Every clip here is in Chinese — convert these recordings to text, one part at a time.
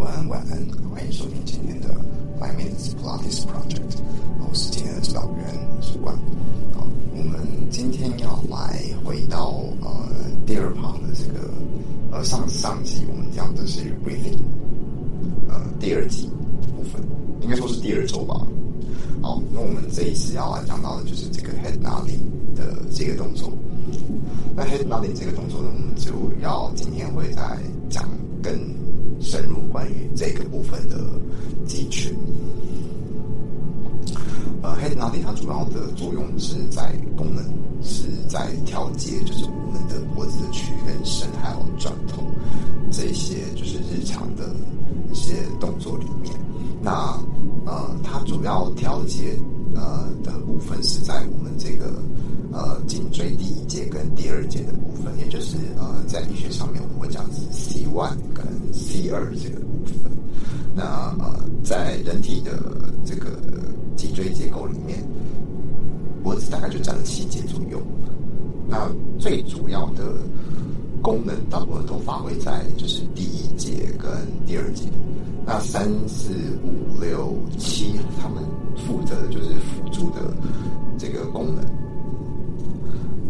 晚安，晚安，欢迎收听今天的 My mate's Plotis Project。我是今天的指导员，是冠。好，我们今天要来回到呃第二趴的这个呃上上集我们讲的是 Breathing，呃第二集部分，应该说是第二周吧。好，那我们这一次要来讲到的就是这个 Head Nodding 的这个动作。那 Head Nodding 这个动作呢，我们就要今天会再讲更深入关于这个部分的肌群。呃，Head Nodding 它主要的作用是在功能是在调节，就是我们的脖子的屈跟伸，还有转头这些就是日常的一些动作里面。那呃，它主要调节呃的部分是在我们这个呃颈椎第一节跟第二节的部分，也就是呃在医学上面我们会讲是 C one 跟 C 二这个部分。那呃，在人体的这个脊椎结构里面，脖子大概就占了七节左右。那最主要的功能大部分都发挥在就是第一节跟第二节。那三四五六七，他们负责的就是辅助的这个功能。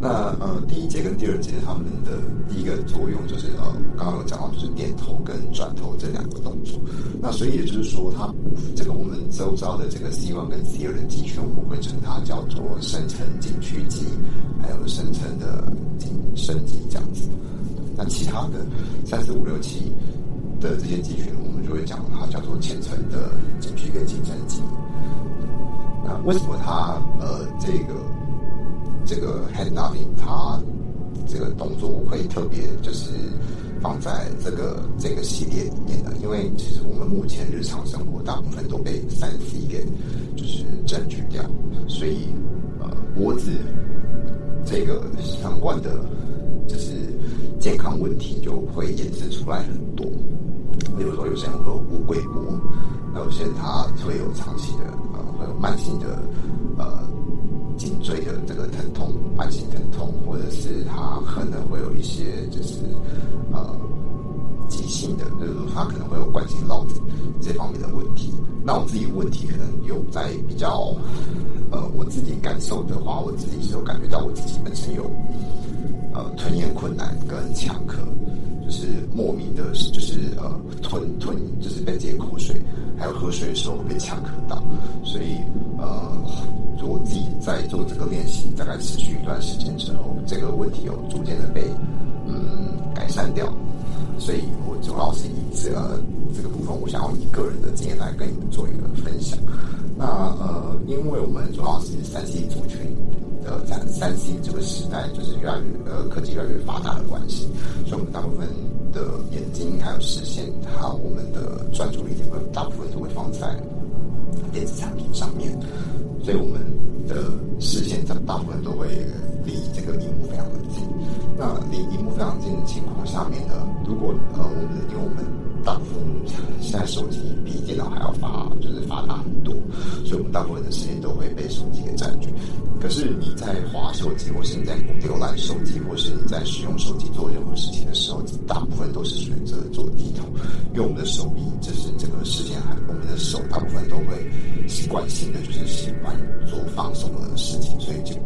那呃，第一节跟第二节，他们的第一个作用就是呃，我刚刚有讲到，就是点头跟转头这两个动作。那所以也就是说，它这个我们周遭的这个 C one 跟 C 二的肌群，我们会称它叫做深层颈屈肌，还有深层的颈伸肌这样子。那其他的三四五六七的这些肌群，我们就会讲它叫做浅层的颈屈跟颈伸肌。那为什么它呃这个？这个 head nodding，它这个动作会特别就是放在这个这个系列里面的，因为其实我们目前日常生活大部分都被三 C 给就是占据掉，所以呃脖子这个相关的就是健康问题就会衍生出来很多，比如说有些人会有乌龟脖，那有些人他会有长期的呃会有慢性的呃。颈椎的这个疼痛，慢性疼痛，或者是他可能会有一些就是呃急性的，就是他可能会有惯性落枕这方面的问题。那我自己问题可能有在比较呃我自己感受的话，我自己是有感觉到我自己本身有呃吞咽困难跟呛咳，就是莫名的，就是呃吞吞就是被这些口水，还有喝水的时候会被呛咳到，所以呃。我自己在做这个练习，大概持续一段时间之后，这个问题有逐渐的被嗯改善掉。所以我主要是以这个这个部分，我想要以个人的经验来跟你们做一个分享。那呃，因为我们主要是三 C 族群的在三 C 这个时代，就是越来越呃科技越来越发达的关系，所以我们大部分的眼睛还有视线，还有我们的专注力，部分大部分都会放在电子产品上面。所以我们的视线在大部分都会离这个荧幕非常的近。那离荧幕非常近的情况下面呢，如果呃我们因为我们大部分现在手机比电脑还要发就是发达很多，所以我们大部分的时间都会被手机给占据。可是你在滑手机，或是你在浏览手机，或是你在使用手机做任何事情的时候，大部分都是选择做低头，因为我们的手臂就是这个视线还我们的手大部分都会习惯性的就是喜欢做放松的事情，所以就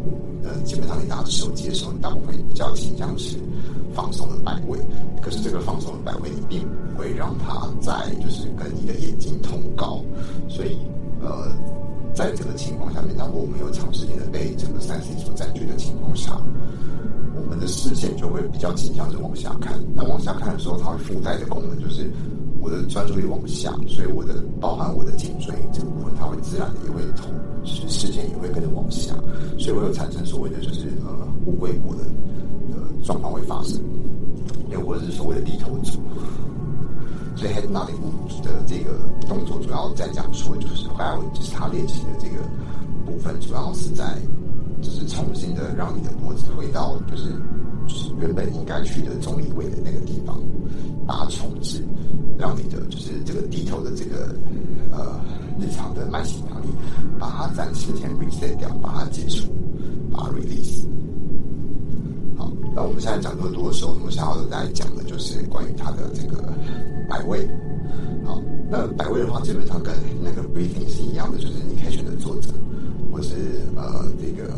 呃基本上你拿着手机的时候，你大部分比较倾向是放松的摆位。可是这个放松的摆位，你并不会让它在就是跟你的眼睛同高，所以呃。在这个情况下面，当我们有长时间的被这个三 C 所占据的情况下，我们的视线就会比较倾向是往下看。那往下看的时候，它会附带的功能就是我的专注力往下，所以我的包含我的颈椎这个部分，它会自然的也会同，视视线也会跟着往下，所以会有产生所谓的就是呃乌龟脖的呃状况会发生，又或者是所谓的低头族。所以 head nodding 的这个动作主要在讲说，就是还有就是他练习的这个部分，主要是在就是重新的让你的脖子回到就是就是原本应该去的中立位的那个地方，把它重置，让你的就是这个低头的这个呃日常的慢性压力，把它暂时先 reset 掉，把它解除，把它 release。那我们现在讲这么多的时候，我们想要来讲的就是关于它的这个。摆位，好，那摆位的话，基本上跟那个 breathing 是一样的，就是你可以选择坐着，或是呃这个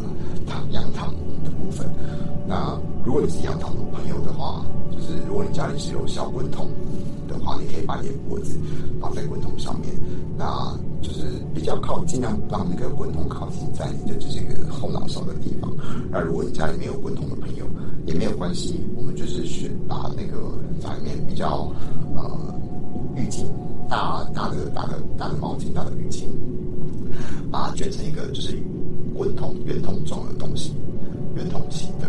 躺仰躺的部分。那如果你是仰躺的朋友的话，就是如果你家里是有小滚筒的话，你可以把你的脖子放在滚筒上面，那就是比较靠尽量让那个滚筒靠近在你的就是一个后脑勺的地方。那如果你家里没有滚筒的朋友，也没有关系，我们就是选把那个家里面比较呃浴巾大大的大的大的毛巾大的浴巾，把它卷成一个就是滚筒圆筒状的东西，圆筒形的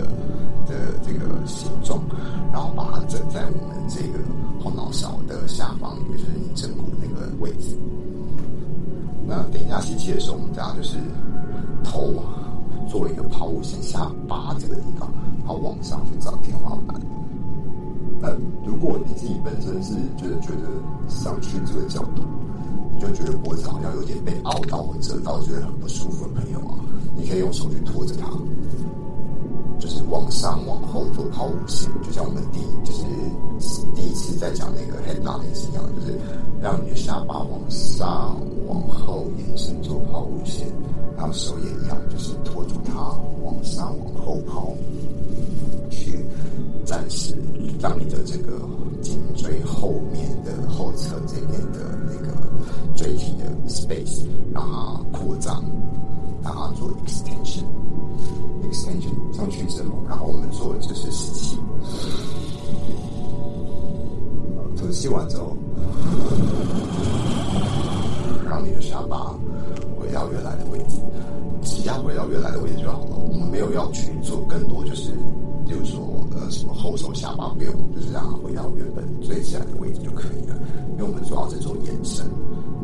的这个形状，然后把它枕在我们这个后脑勺的下方，也就是你枕骨那个位置。那等一下吸气的时候，我们等下就是头作为一个抛物线下巴这个地方。然后，往上去找天花板。那如果你自己本身是觉得觉得上去这个角度，你就觉得脖子好像有点被凹到或折到，觉得很不舒服的朋友啊，你可以用手去托着它，就是往上往后做抛物线，就像我们第就是第一次在讲那个 head nod 也是一样，就是让你的下巴往上往后延伸做抛物线，然后手也一样，就是托住它往上往后抛。去暂时让你的这个颈椎后面的后侧这边的那个椎体的 space 让它扩张，让它做 extension 吐气完之后，让你的下巴回到原来的位置，只要回到原来的位置就好了。我们没有要去做更多，就是比如说。呃什么后手下巴不用，就是让它回到原本最自然的位置就可以了。因为我们主要是做延伸，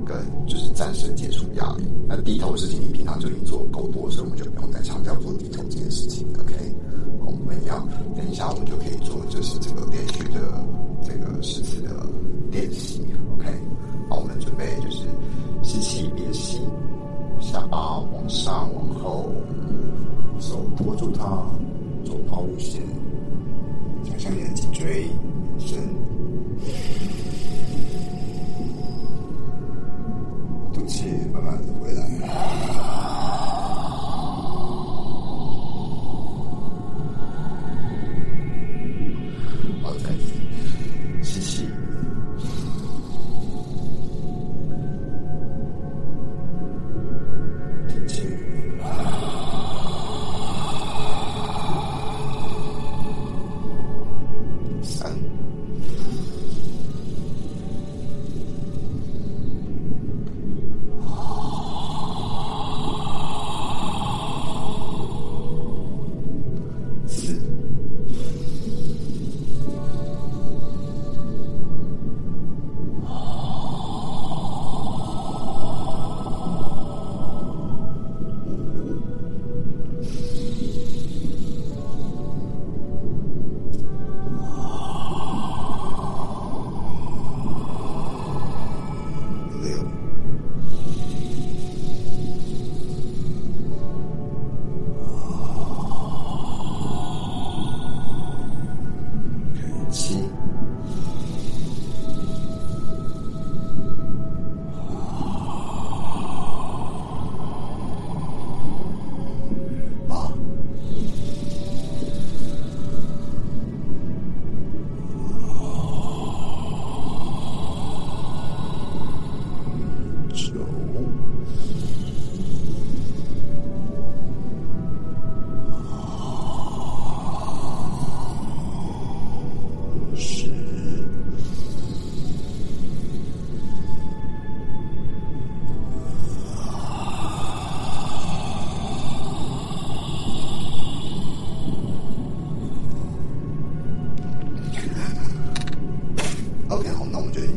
跟就是暂时解除压力。那低头的事情你平常就已经做够多，所以我们就不用再强调做低头这件事情。OK，我们要等一下我们就可以做，就是这个连续的这个十次的练习。OK，好，我们准备就是吸气，憋气，下巴往上往后，手托住它，做抛物线。想象你的脊椎伸，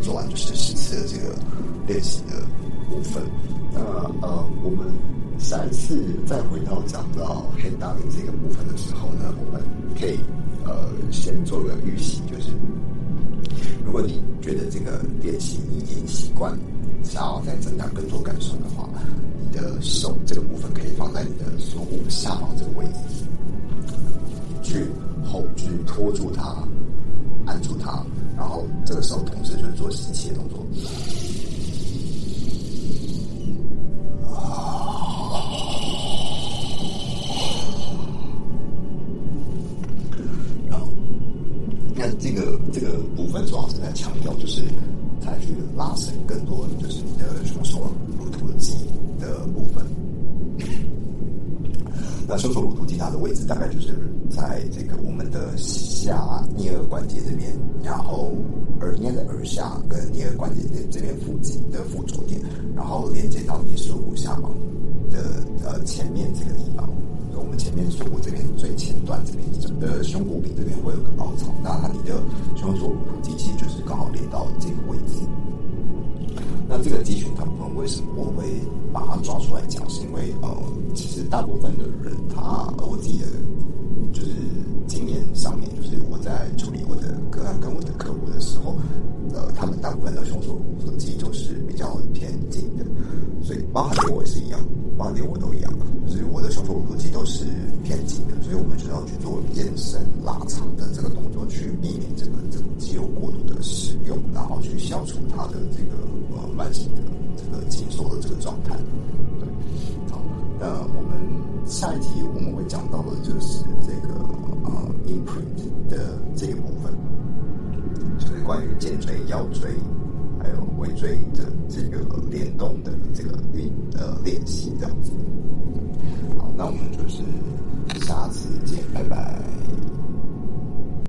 做完就是十次的这个练习的部分。那呃我们三次再回到讲到 hand up 这个部分的时候呢我们可以呃先做个预习就是如果你觉得这个练习已经习惯想要再增加更多感受的话你的手这个部分可以放在你的锁骨下方这个位置去去拖住它，按住它，然后这个时候同时就是做吸气的动作。然后，那这个这个部分主要是在强调，就是再取拉伸更多，就是你的胸锁乳的肌的部分。那胸锁乳突肌它的位置大概就是在这个我们的下颞颌关节这边，然后耳应该在耳下跟颞颌关节这这边附近的附着点，然后连接到你锁骨下方的呃前面这个地方。我们前面锁骨这边最前端这边，整个胸骨柄这边会有个凹槽，那它你的胸锁乳突肌其实就是刚好连到这个位置。那这个集群它部分为什么我会把它抓出来讲？是因为呃，其实大部分的人他我自己的就是上面，就是我在处理我的个案跟我的客户的时候，呃，他们大部分的胸锁乳突肌都是比较偏紧的，所以包含连我也是一样，包含连我都一样，就是我的胸锁乳突肌都是偏紧的，所以我们就要去做延伸拉长的这个动作，去避免这个这个肌肉过度的使用，然后去消除它的这个呃慢性的这个紧缩的这个状态。下一题我们会讲到的就是这个呃 inprint 的这一部分，就是关于肩椎、腰椎还有尾椎的这个联动的这个运呃练习这样子。好，那我们就是下次见，拜拜。